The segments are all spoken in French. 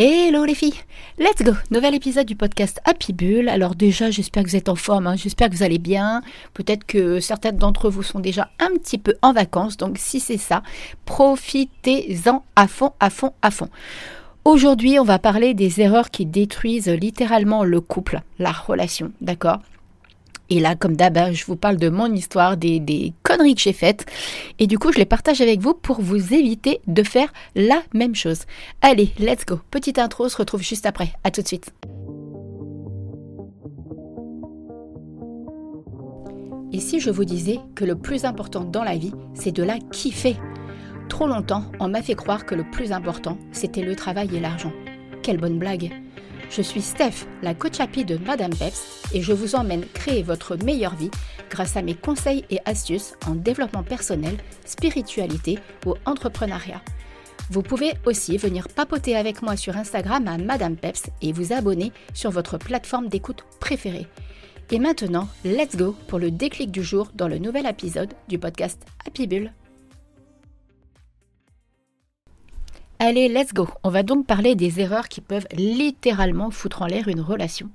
Hello les filles, let's go Nouvel épisode du podcast Happy Bull. Alors déjà, j'espère que vous êtes en forme, hein. j'espère que vous allez bien. Peut-être que certaines d'entre vous sont déjà un petit peu en vacances, donc si c'est ça, profitez-en à fond, à fond, à fond. Aujourd'hui, on va parler des erreurs qui détruisent littéralement le couple, la relation, d'accord? Et là, comme d'hab, hein, je vous parle de mon histoire, des, conneries que j'ai faites. Et du coup, je les partage avec vous pour vous éviter de faire la même chose. Allez, let's go. Petite intro, se retrouve juste après. À tout de suite. Et si je vous disais que le plus important dans la vie, c'est de la kiffer? Trop longtemps, on m'a fait croire que le plus important, c'était le travail et l'argent. Quelle bonne blague je suis Steph, la coach happy de Madame Peps, et je vous emmène créer votre meilleure vie grâce à mes conseils et astuces en développement personnel, spiritualité ou entrepreneuriat. Vous pouvez aussi venir papoter avec moi sur Instagram à Madame Peps et vous abonner sur votre plateforme d'écoute préférée. Et maintenant, let's go pour le déclic du jour dans le nouvel épisode du podcast Happy Bull. Allez, let's go. On va donc parler des erreurs qui peuvent littéralement foutre en l'air une relation.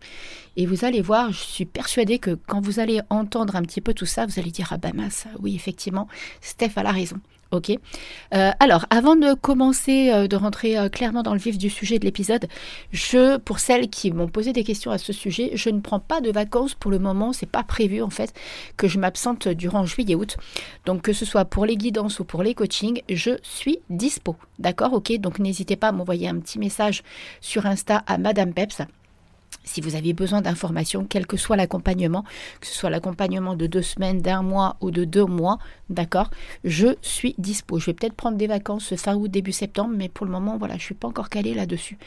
Et vous allez voir, je suis persuadée que quand vous allez entendre un petit peu tout ça, vous allez dire ah bah mince, oui effectivement, Steph a la raison. Ok. Euh, alors, avant de commencer, euh, de rentrer euh, clairement dans le vif du sujet de l'épisode, je, pour celles qui m'ont posé des questions à ce sujet, je ne prends pas de vacances pour le moment. C'est pas prévu en fait que je m'absente durant juillet-août. Donc, que ce soit pour les guidances ou pour les coachings, je suis dispo. D'accord? Ok? Donc, n'hésitez pas à m'envoyer un petit message sur Insta à Madame Peps si vous avez besoin d'informations, quel que soit l'accompagnement, que ce soit l'accompagnement de deux semaines, d'un mois ou de deux mois, d'accord, je suis dispo. Je vais peut-être prendre des vacances fin août, début septembre, mais pour le moment, voilà, je ne suis pas encore calée là-dessus.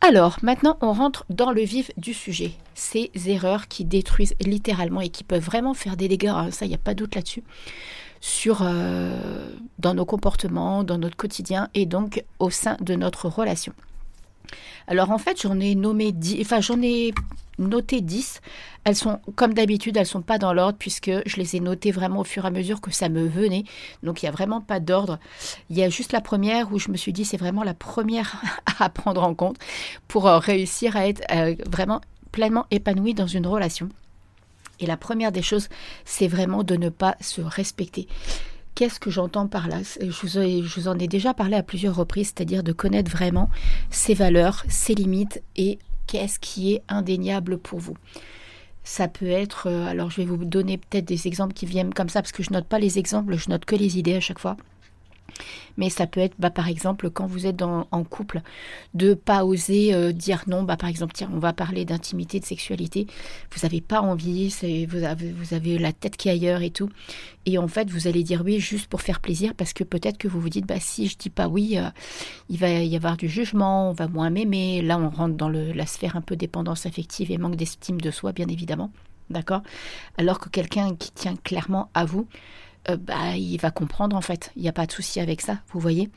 Alors, maintenant, on rentre dans le vif du sujet. Ces erreurs qui détruisent littéralement et qui peuvent vraiment faire des dégâts, hein, ça, il n'y a pas doute là-dessus, euh, dans nos comportements, dans notre quotidien et donc au sein de notre relation. Alors en fait, j'en ai nommé 10, enfin j'en ai noté 10. Elles sont, comme d'habitude, elles sont pas dans l'ordre puisque je les ai notées vraiment au fur et à mesure que ça me venait. Donc il n'y a vraiment pas d'ordre. Il y a juste la première où je me suis dit c'est vraiment la première à prendre en compte pour euh, réussir à être euh, vraiment pleinement épanoui dans une relation. Et la première des choses, c'est vraiment de ne pas se respecter. Qu'est-ce que j'entends par là? Je vous, en ai déjà parlé à plusieurs reprises, c'est-à-dire de connaître vraiment ses valeurs, ses limites et qu'est-ce qui est indéniable pour vous. Ça peut être, euh, alors je vais vous donner peut-être des exemples qui viennent comme ça, parce que je note pas les exemples, je note que les idées à chaque fois. Mais ça peut être, bah, par exemple, quand vous êtes en couple, de pas oser euh, dire non. Bah, par exemple, tiens, on va parler d'intimité, de sexualité. Vous n'avez pas envie, vous avez, la tête qui est ailleurs et tout. Et en fait, vous allez dire oui juste pour faire plaisir parce que peut-être que vous vous dites, bah, si je dis pas oui, euh, il va y avoir du jugement, on va moins m'aimer. Là, on rentre dans la sphère un peu dépendance affective et manque d'estime de soi, bien évidemment. D'accord? Alors que quelqu'un qui tient clairement à vous, euh, bah, il va comprendre en fait. Il n'y a pas de souci avec ça, vous voyez.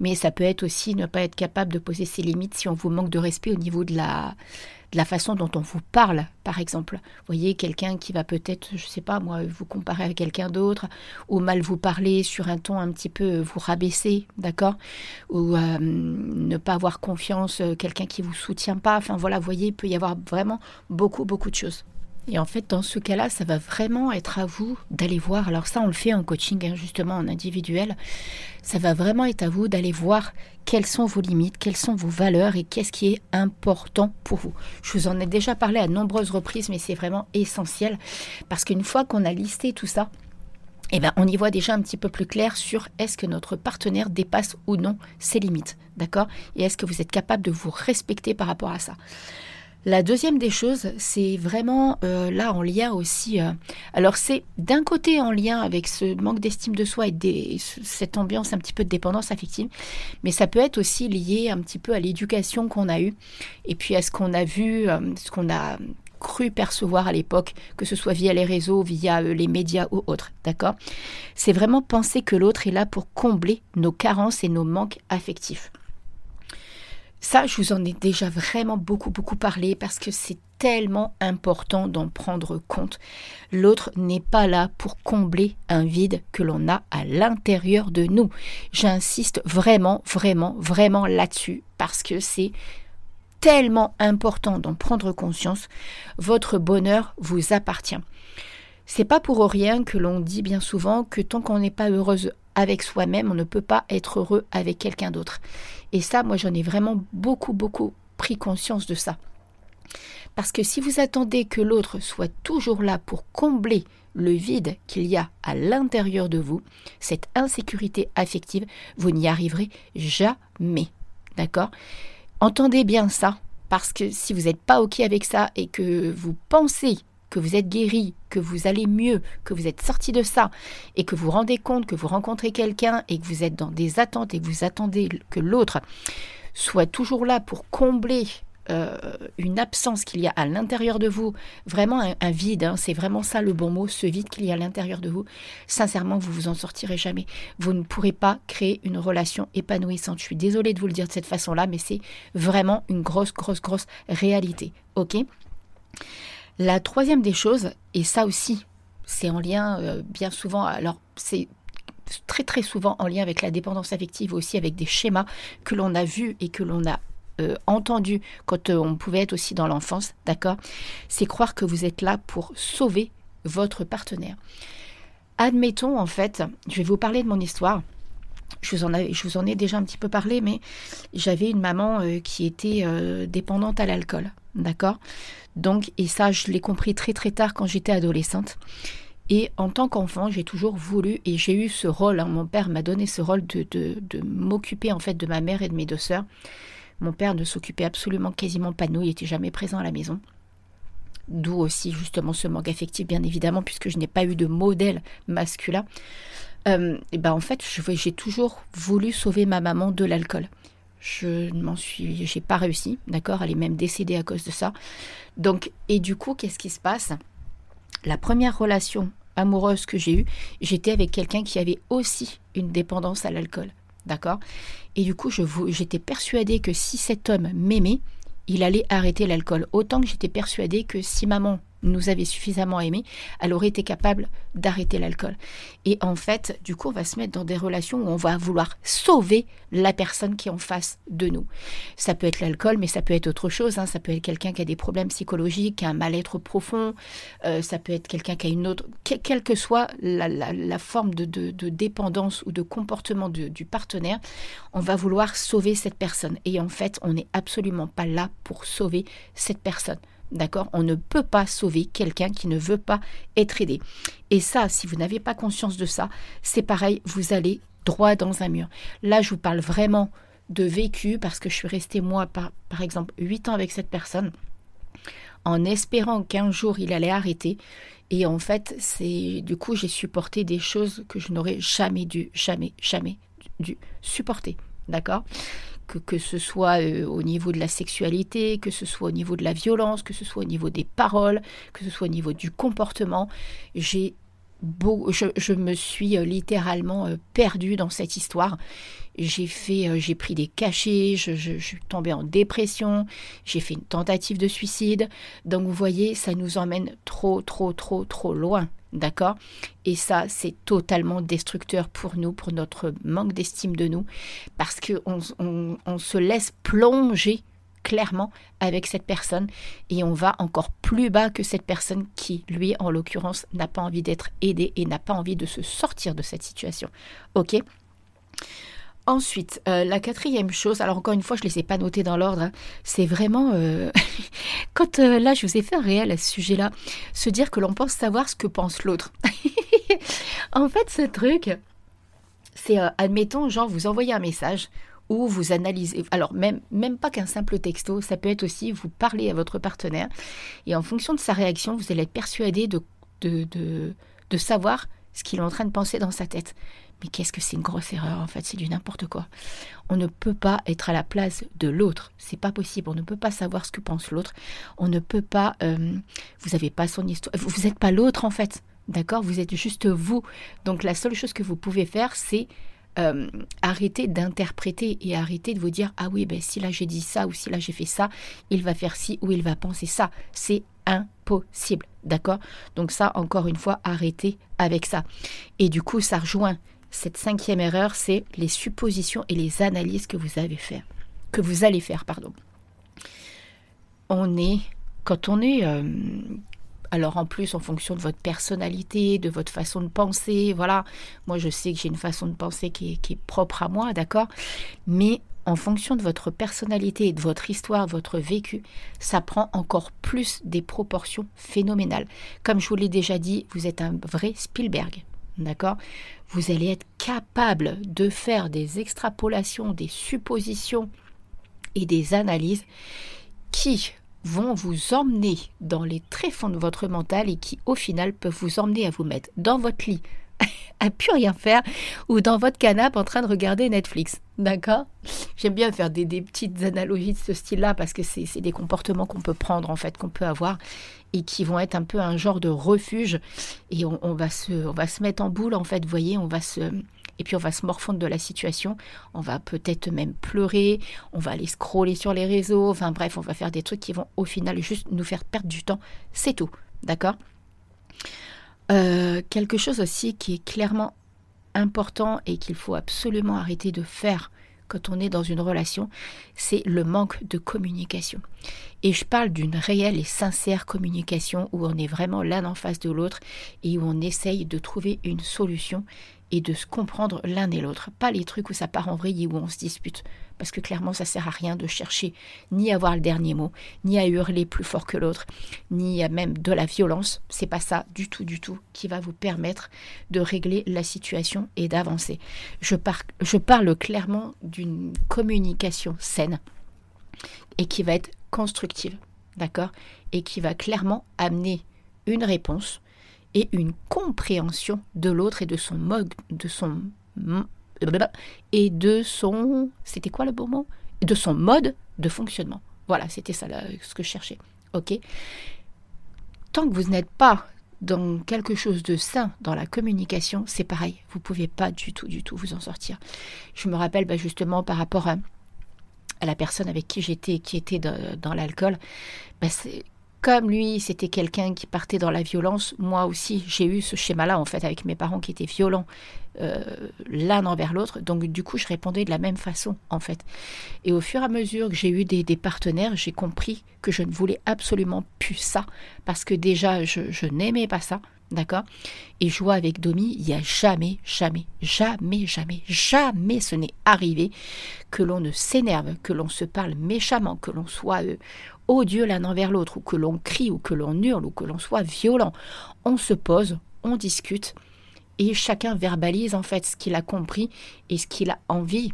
Mais ça peut être aussi ne pas être capable de poser ses limites si on vous manque de respect au niveau de la, de la façon dont on vous parle, par exemple. Vous voyez, quelqu'un qui va peut-être, je ne sais pas moi, vous comparer à quelqu'un d'autre, ou mal vous parler sur un ton un petit peu vous rabaisser, d'accord Ou euh, ne pas avoir confiance, euh, quelqu'un qui vous soutient pas. Enfin voilà, vous voyez, il peut y avoir vraiment beaucoup, beaucoup de choses. Et en fait, dans ce cas-là, ça va vraiment être à vous d'aller voir. Alors ça, on le fait en coaching, hein, justement, en individuel. Ça va vraiment être à vous d'aller voir quelles sont vos limites, quelles sont vos valeurs et qu'est-ce qui est important pour vous. Je vous en ai déjà parlé à nombreuses reprises, mais c'est vraiment essentiel parce qu'une fois qu'on a listé tout ça, eh ben, on y voit déjà un petit peu plus clair sur est-ce que notre partenaire dépasse ou non ses limites, d'accord? Et est-ce que vous êtes capable de vous respecter par rapport à ça? La deuxième des choses, c'est vraiment euh, là en lien aussi. Euh, alors c'est d'un côté en lien avec ce manque d'estime de soi et cette ambiance un petit peu de dépendance affective, mais ça peut être aussi lié un petit peu à l'éducation qu'on a eue et puis à ce qu'on a vu, euh, ce qu'on a cru percevoir à l'époque, que ce soit via les réseaux, via les médias ou autres, d'accord? C'est vraiment penser que l'autre est là pour combler nos carences et nos manques affectifs. Ça, je vous en ai déjà vraiment beaucoup, beaucoup parlé parce que c'est tellement important d'en prendre compte. L'autre n'est pas là pour combler un vide que l'on a à l'intérieur de nous. J'insiste vraiment, vraiment, vraiment là-dessus parce que c'est tellement important d'en prendre conscience. Votre bonheur vous appartient. C'est pas pour rien que l'on dit bien souvent que tant qu'on n'est pas heureuse avec soi-même, on ne peut pas être heureux avec quelqu'un d'autre. Et ça, moi, j'en ai vraiment beaucoup, beaucoup pris conscience de ça. Parce que si vous attendez que l'autre soit toujours là pour combler le vide qu'il y a à l'intérieur de vous, cette insécurité affective, vous n'y arriverez jamais. D'accord? Entendez bien ça, parce que si vous n'êtes pas OK avec ça et que vous pensez que vous êtes guéri, que vous allez mieux, que vous êtes sorti de ça, et que vous rendez compte que vous rencontrez quelqu'un et que vous êtes dans des attentes et que vous attendez que l'autre soit toujours là pour combler euh, une absence qu'il y a à l'intérieur de vous, vraiment un, vide, hein, c'est vraiment ça le bon mot, ce vide qu'il y a à l'intérieur de vous, sincèrement, vous vous en sortirez jamais. Vous ne pourrez pas créer une relation épanouissante. Je suis désolée de vous le dire de cette façon-là, mais c'est vraiment une grosse, grosse, grosse réalité. Ok? La troisième des choses, et ça aussi, c'est en lien euh, bien souvent, alors c'est très très souvent en lien avec la dépendance affective, aussi avec des schémas que l'on a vus et que l'on a euh, entendu quand euh, on pouvait être aussi dans l'enfance, d'accord? C'est croire que vous êtes là pour sauver votre partenaire. Admettons, en fait, je vais vous parler de mon histoire. Je vous, en ai déjà un petit peu parlé, mais j'avais une maman euh, qui était dépendante à l'alcool, d'accord? Donc, et ça, je l'ai compris très très tard quand j'étais adolescente. Et en tant qu'enfant, j'ai toujours voulu, et j'ai eu ce rôle, hein, mon père m'a donné ce rôle de, de, m'occuper en fait de ma mère et de mes deux sœurs. Mon père ne s'occupait absolument quasiment pas de nous, il était jamais présent à la maison. D'où aussi justement ce manque affectif, bien évidemment, puisque je n'ai pas eu de modèle masculin. Euh, et ben en fait, j'ai toujours voulu sauver ma maman de l'alcool. Je ne m'en suis, j'ai pas réussi, d'accord. Elle est même décédée à cause de ça. Donc, et du coup, qu'est-ce qui se passe? La première relation amoureuse que j'ai eue, j'étais avec quelqu'un qui avait aussi une dépendance à l'alcool. D'accord? Et du coup, j'étais persuadée que si cet homme m'aimait, il allait arrêter l'alcool. Autant que j'étais persuadée que si maman nous avait suffisamment aimé, elle aurait été capable d'arrêter l'alcool. Et en fait, du coup, on va se mettre dans des relations où on va vouloir sauver la personne qui est en face de nous. Ça peut être l'alcool, mais ça peut être autre chose. Hein. Ça peut être quelqu'un qui a des problèmes psychologiques, qui a un mal-être profond. Euh, ça peut être quelqu'un qui a une autre... quelle que soit la, forme de, dépendance ou de comportement du partenaire, on va vouloir sauver cette personne. Et en fait, on n'est absolument pas là pour sauver cette personne. D'accord? On ne peut pas sauver quelqu'un qui ne veut pas être aidé. Et ça, si vous n'avez pas conscience de ça, c'est pareil, vous allez droit dans un mur. Là, je vous parle vraiment de vécu parce que je suis restée, moi, par, exemple, 8 ans avec cette personne en espérant qu'un jour il allait arrêter. Et en fait, c'est du coup, j'ai supporté des choses que je n'aurais jamais dû, jamais, jamais dû supporter. D'accord? Que, ce soit euh, au niveau de la sexualité, que ce soit au niveau de la violence, que ce soit au niveau des paroles, que ce soit au niveau du comportement. J'ai beau, je, me suis euh, littéralement euh, perdue dans cette histoire. J'ai fait, j'ai pris des cachets, je, je, suis tombée en dépression, j'ai fait une tentative de suicide. Donc vous voyez, ça nous emmène trop, trop, trop, trop loin. D'accord? Et ça, c'est totalement destructeur pour nous, pour notre manque d'estime de nous, parce qu'on on, se laisse plonger clairement avec cette personne et on va encore plus bas que cette personne qui, lui, en l'occurrence, n'a pas envie d'être aidé et n'a pas envie de se sortir de cette situation. Ok? Ensuite, euh, la quatrième chose, alors encore une fois, je ne les ai pas notées dans l'ordre, hein, c'est vraiment, euh, quand euh, là, je vous ai fait un réel à ce sujet-là, se dire que l'on pense savoir ce que pense l'autre. en fait, ce truc, c'est, admettons, genre, vous envoyez un message ou vous analysez, alors même, pas qu'un simple texto, ça peut être aussi, vous parlez à votre partenaire, et en fonction de sa réaction, vous allez être persuadé de savoir ce qu'il est en train de penser dans sa tête. Mais qu'est-ce que c'est une grosse erreur en fait, c'est du n'importe quoi. On ne peut pas être à la place de l'autre, c'est pas possible. On ne peut pas savoir ce que pense l'autre. On ne peut pas. Euh, vous n'avez pas son histoire. Vous n'êtes pas l'autre en fait, d'accord? Vous êtes juste vous. Donc la seule chose que vous pouvez faire, c'est euh, arrêtez d'interpréter et arrêtez de vous dire ah oui ben si là j'ai dit ça ou si là j'ai fait ça, il va faire ci ou il va penser ça. C'est impossible, d'accord? Donc ça, encore une fois, arrêtez avec ça. Et du coup, ça rejoint cette cinquième erreur, c'est les suppositions et les analyses que vous avez fait, que vous allez faire, pardon. On est, quand on est euh, alors en plus, en fonction de votre personnalité, de votre façon de penser, voilà, moi je sais que j'ai une façon de penser qui est, propre à moi, d'accord Mais en fonction de votre personnalité et de votre histoire, votre vécu, ça prend encore plus des proportions phénoménales. Comme je vous l'ai déjà dit, vous êtes un vrai Spielberg, d'accord? Vous allez être capable de faire des extrapolations, des suppositions et des analyses qui vont vous emmener dans les tréfonds de votre mental et qui au final peuvent vous emmener à vous mettre dans votre lit à plus rien faire ou dans votre canapé en train de regarder Netflix. D'accord? J'aime bien faire des, petites analogies de ce style-là parce que c'est des comportements qu'on peut prendre en fait, qu'on peut avoir et qui vont être un peu un genre de refuge. Et on, va, se, on va se mettre en boule en fait, vous voyez, on va se et puis on va se morfondre de la situation, on va peut-être même pleurer, on va aller scroller sur les réseaux, enfin bref, on va faire des trucs qui vont au final juste nous faire perdre du temps, c'est tout, d'accord? Euh, Quelque chose aussi qui est clairement important et qu'il faut absolument arrêter de faire quand on est dans une relation, c'est le manque de communication. Et je parle d'une réelle et sincère communication où on est vraiment l'un en face de l'autre et où on essaye de trouver une solution et de se comprendre l'un et l'autre. Pas les trucs où ça part en vrille et où on se dispute. Parce que clairement, ça sert à rien de chercher ni à avoir le dernier mot, ni à hurler plus fort que l'autre, ni à même de la violence. C'est pas ça du tout, du tout qui va vous permettre de régler la situation et d'avancer. Je, je parle clairement d'une communication saine et qui va être constructive, d'accord? Et qui va clairement amener une réponse et une compréhension de l'autre et de son mode, de son et de son, c'était quoi le bon mot? De son mode de fonctionnement. Voilà, c'était ça ce que je cherchais. Ok? Tant que vous n'êtes pas dans quelque chose de sain dans la communication, c'est pareil. Vous pouvez pas du tout, du tout vous en sortir. Je me rappelle bah, justement par rapport à, la personne avec qui j'étais, qui était dans, l'alcool, bah, comme lui, c'était quelqu'un qui partait dans la violence, moi aussi, j'ai eu ce schéma-là, en fait, avec mes parents qui étaient violents euh, l'un envers l'autre. Donc, du coup, je répondais de la même façon, en fait. Et au fur et à mesure que j'ai eu des, partenaires, j'ai compris que je ne voulais absolument plus ça, parce que déjà, je, n'aimais pas ça. D'accord? Et je vois avec Domi, il n'y a jamais, jamais, jamais, jamais, jamais ce n'est arrivé que l'on ne s'énerve, que l'on se parle méchamment, que l'on soit euh, odieux l'un envers l'autre, ou que l'on crie, ou que l'on hurle, ou que l'on soit violent. On se pose, on discute, et chacun verbalise en fait ce qu'il a compris et ce qu'il a envie.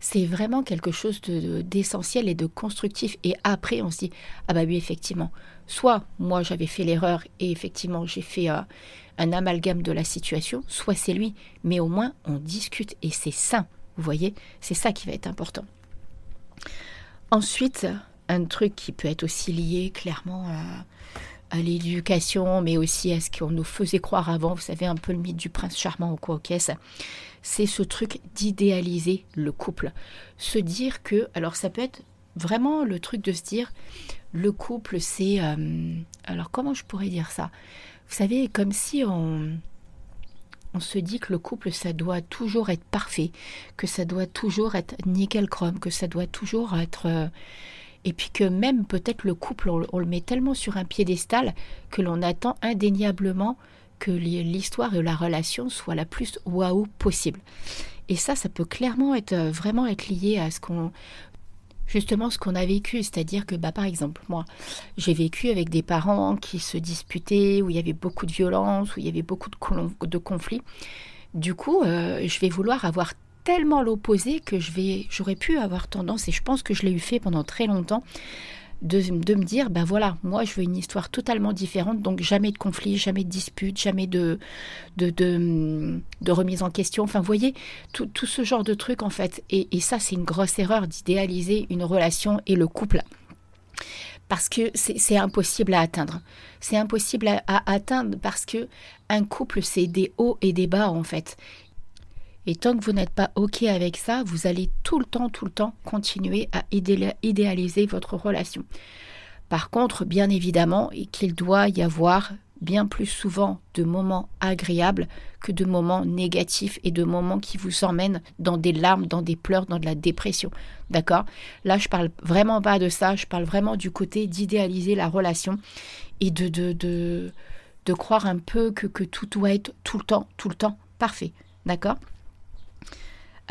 C'est vraiment quelque chose d'essentiel et de constructif. Et après, on se dit, ah bah oui, effectivement, soit moi j'avais fait l'erreur et effectivement j'ai fait euh, un amalgame de la situation, soit c'est lui, mais au moins on discute et c'est sain. Vous voyez, c'est ça qui va être important. Ensuite, un truc qui peut être aussi lié clairement à, l'éducation, mais aussi à ce qu'on nous faisait croire avant, vous savez, un peu le mythe du prince charmant ou quoi c'est ce truc d'idéaliser le couple. Se dire que, alors ça peut être vraiment le truc de se dire, le couple c'est... Euh, alors comment je pourrais dire ça? Vous savez, comme si on on se dit que le couple, ça doit toujours être parfait, que ça doit toujours être nickel chrome, que ça doit toujours être... Euh, et puis que même peut-être le couple, on, le met tellement sur un piédestal que l'on attend indéniablement que l'histoire et la relation soient la plus waouh possible. Et ça, ça peut clairement être euh, vraiment être lié à ce qu'on justement ce qu'on a vécu, c'est-à-dire que bah, par exemple moi j'ai vécu avec des parents qui se disputaient, où il y avait beaucoup de violence, où il y avait beaucoup de, conflits. Du coup, euh, je vais vouloir avoir tellement l'opposé que je vais, j'aurais pu avoir tendance, et je pense que je l'ai eu fait pendant très longtemps, de, me dire, ben voilà, moi je veux une histoire totalement différente, donc jamais de conflit, jamais de dispute, jamais de, de, de, remise en question. Enfin, vous voyez, tout, tout, ce genre de trucs en fait. Et, et ça, c'est une grosse erreur d'idéaliser une relation et le couple. Parce que c'est impossible à atteindre. C'est impossible à, à, atteindre parce que un couple, c'est des hauts et des bas en fait. Et tant que vous n'êtes pas OK avec ça, vous allez tout le temps, tout le temps continuer à idéaliser votre relation. Par contre, bien évidemment, qu'il doit y avoir bien plus souvent de moments agréables que de moments négatifs et de moments qui vous emmènent dans des larmes, dans des pleurs, dans de la dépression. D'accord? Là, je parle vraiment pas de ça, je parle vraiment du côté d'idéaliser la relation et de, croire un peu que tout doit être tout le temps, tout le temps parfait. D'accord?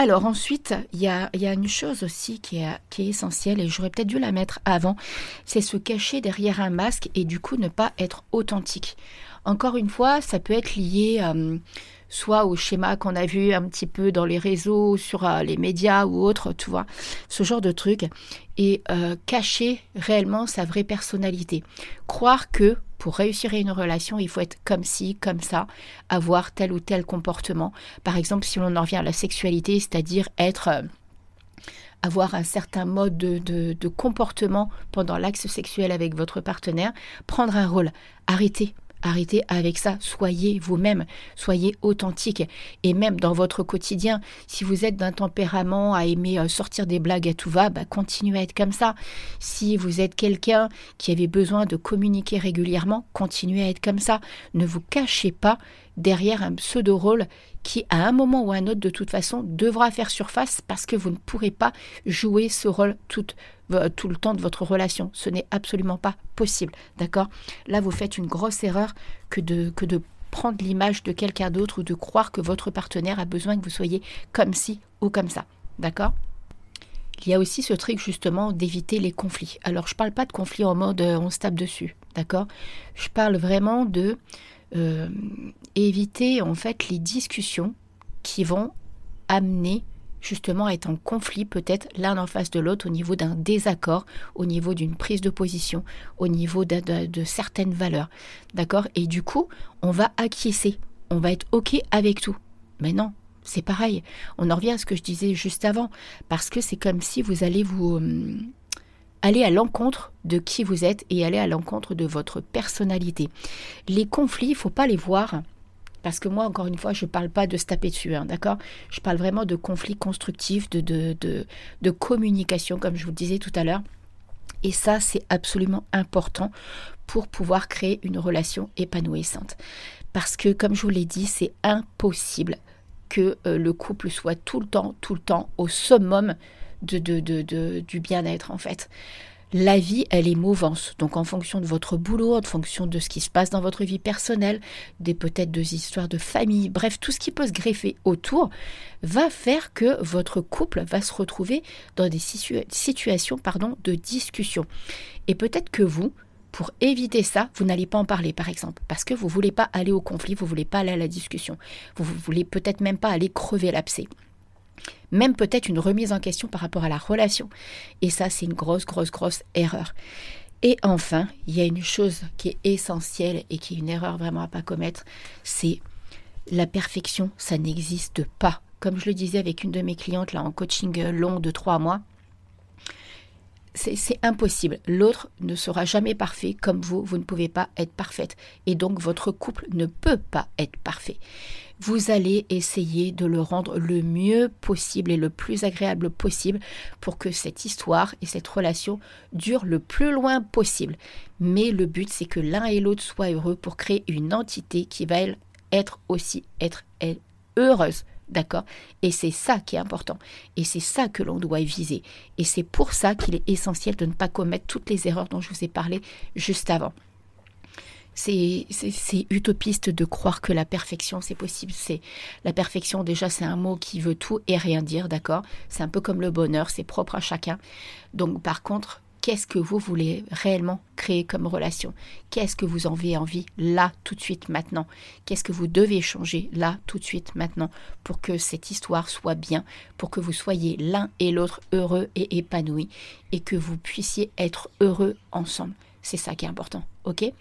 Alors ensuite, il y a, une chose aussi qui est, essentielle, et j'aurais peut-être dû la mettre avant, c'est se cacher derrière un masque et du coup ne pas être authentique. Encore une fois, ça peut être lié euh, soit au schéma qu'on a vu un petit peu dans les réseaux, sur euh, les médias ou autres, tu vois, ce genre de truc, et euh, cacher réellement sa vraie personnalité. Croire que pour réussir une relation, il faut être comme ci, comme ça, avoir tel ou tel comportement. Par exemple, si on en revient à la sexualité, c'est-à-dire être euh, avoir un certain mode de, de comportement pendant l'axe sexuel avec votre partenaire, prendre un rôle. Arrêtez, Arrêtez avec ça, soyez vous-même, soyez authentique. Et même dans votre quotidien, si vous êtes d'un tempérament à aimer euh, sortir des blagues à tout va, bah, continuez à être comme ça. Si vous êtes quelqu'un qui avait besoin de communiquer régulièrement, continuez à être comme ça. Ne vous cachez pas derrière un pseudo-rôle qui, à un moment ou à un autre, de toute façon, devra faire surface parce que vous ne pourrez pas jouer ce rôle tout, le temps de votre relation. Ce n'est absolument pas possible. D'accord? Là, vous faites une grosse erreur que de, que de prendre l'image de quelqu'un d'autre ou de croire que votre partenaire a besoin que vous soyez comme ci ou comme ça. D'accord? Il y a aussi ce truc justement d'éviter les conflits. Alors je ne parle pas de conflits en mode euh, on se tape dessus, d'accord? Je parle vraiment de euh, éviter en fait les discussions qui vont amener justement à être en conflit peut-être l'un en face de l'autre au niveau d'un désaccord, au niveau d'une prise de position, au niveau de, certaines valeurs. D'accord? Et du coup, on va acquiescer, on va être OK avec tout. Mais non, c'est pareil. On en revient à ce que je disais juste avant, parce que c'est comme si vous allez vous... Euh, aller à l'encontre de qui vous êtes et aller à l'encontre de votre personnalité. Les conflits, il faut pas les voir parce que moi, encore une fois, je ne parle pas de se taper dessus, hein, d'accord? Je parle vraiment de conflits constructifs, de, de, de, communication, comme je vous le disais tout à l'heure. Et ça, c'est absolument important pour pouvoir créer une relation épanouissante. Parce que, comme je vous l'ai dit, c'est impossible que euh, le couple soit tout le temps, tout le temps au summum de, du bien-être en fait. La vie, elle est mouvance. Donc, en fonction de votre boulot, en fonction de ce qui se passe dans votre vie personnelle, des peut-être des histoires de famille, bref, tout ce qui peut se greffer autour, va faire que votre couple va se retrouver dans des situations pardon, de discussion. Et peut-être que vous, pour éviter ça, vous n'allez pas en parler, par exemple, parce que vous ne voulez pas aller au conflit, vous ne voulez pas aller à la discussion, vous ne voulez peut-être même pas aller crever l'abcès même peut-être une remise en question par rapport à la relation. Et ça, c'est une grosse, grosse, grosse erreur. Et enfin, il y a une chose qui est essentielle et qui est une erreur vraiment à pas commettre, c'est la perfection, ça n'existe pas. Comme je le disais avec une de mes clientes là en coaching long de trois mois, c'est impossible. L'autre ne sera jamais parfait comme vous, vous ne pouvez pas être parfaite. Et donc votre couple ne peut pas être parfait vous allez essayer de le rendre le mieux possible et le plus agréable possible pour que cette histoire et cette relation durent le plus loin possible. Mais le but, c'est que l'un et l'autre soient heureux pour créer une entité qui va être aussi heureuse. D'accord? Et c'est ça qui est important. Et c'est ça que l'on doit viser. Et c'est pour ça qu'il est essentiel de ne pas commettre toutes les erreurs dont je vous ai parlé juste avant c'est utopiste de croire que la perfection c'est possible. C'est la perfection déjà c'est un mot qui veut tout et rien dire, d'accord? C'est un peu comme le bonheur, c'est propre à chacun. Donc par contre, qu'est-ce que vous voulez réellement créer comme relation? Qu'est-ce que vous en avez envie là tout de suite maintenant? Qu'est-ce que vous devez changer là tout de suite maintenant pour que cette histoire soit bien, pour que vous soyez l'un et l'autre heureux et épanouis et que vous puissiez être heureux ensemble? C'est ça qui est important, ok?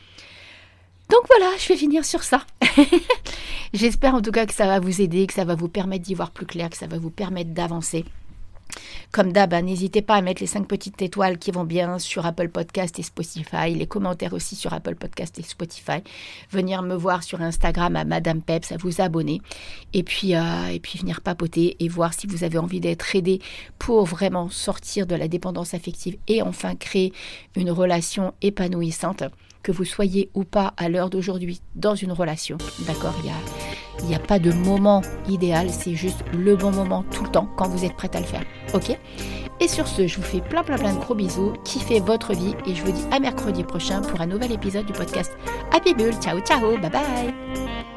Donc voilà, je vais finir sur ça. J'espère en tout cas que ça va vous aider, que ça va vous permettre d'y voir plus clair, que ça va vous permettre d'avancer. Comme d'hab, hein, n'hésitez pas à mettre les cinq petites étoiles qui vont bien sur Apple Podcast et Spotify, les commentaires aussi sur Apple Podcast et Spotify. Venir me voir sur Instagram à Madame Peps, à vous abonner et puis euh, et puis venir papoter et voir si vous avez envie d'être aidé pour vraiment sortir de la dépendance affective et enfin créer une relation épanouissante que vous soyez ou pas à l'heure d'aujourd'hui dans une relation. D'accord, il y a n'y a pas de moment idéal, c'est juste le bon moment tout le temps quand vous êtes prête à le faire. Ok? Et sur ce, je vous fais plein plein plein de gros bisous, kiffez votre vie et je vous dis à mercredi prochain pour un nouvel épisode du podcast Happy Bull. Ciao ciao, bye bye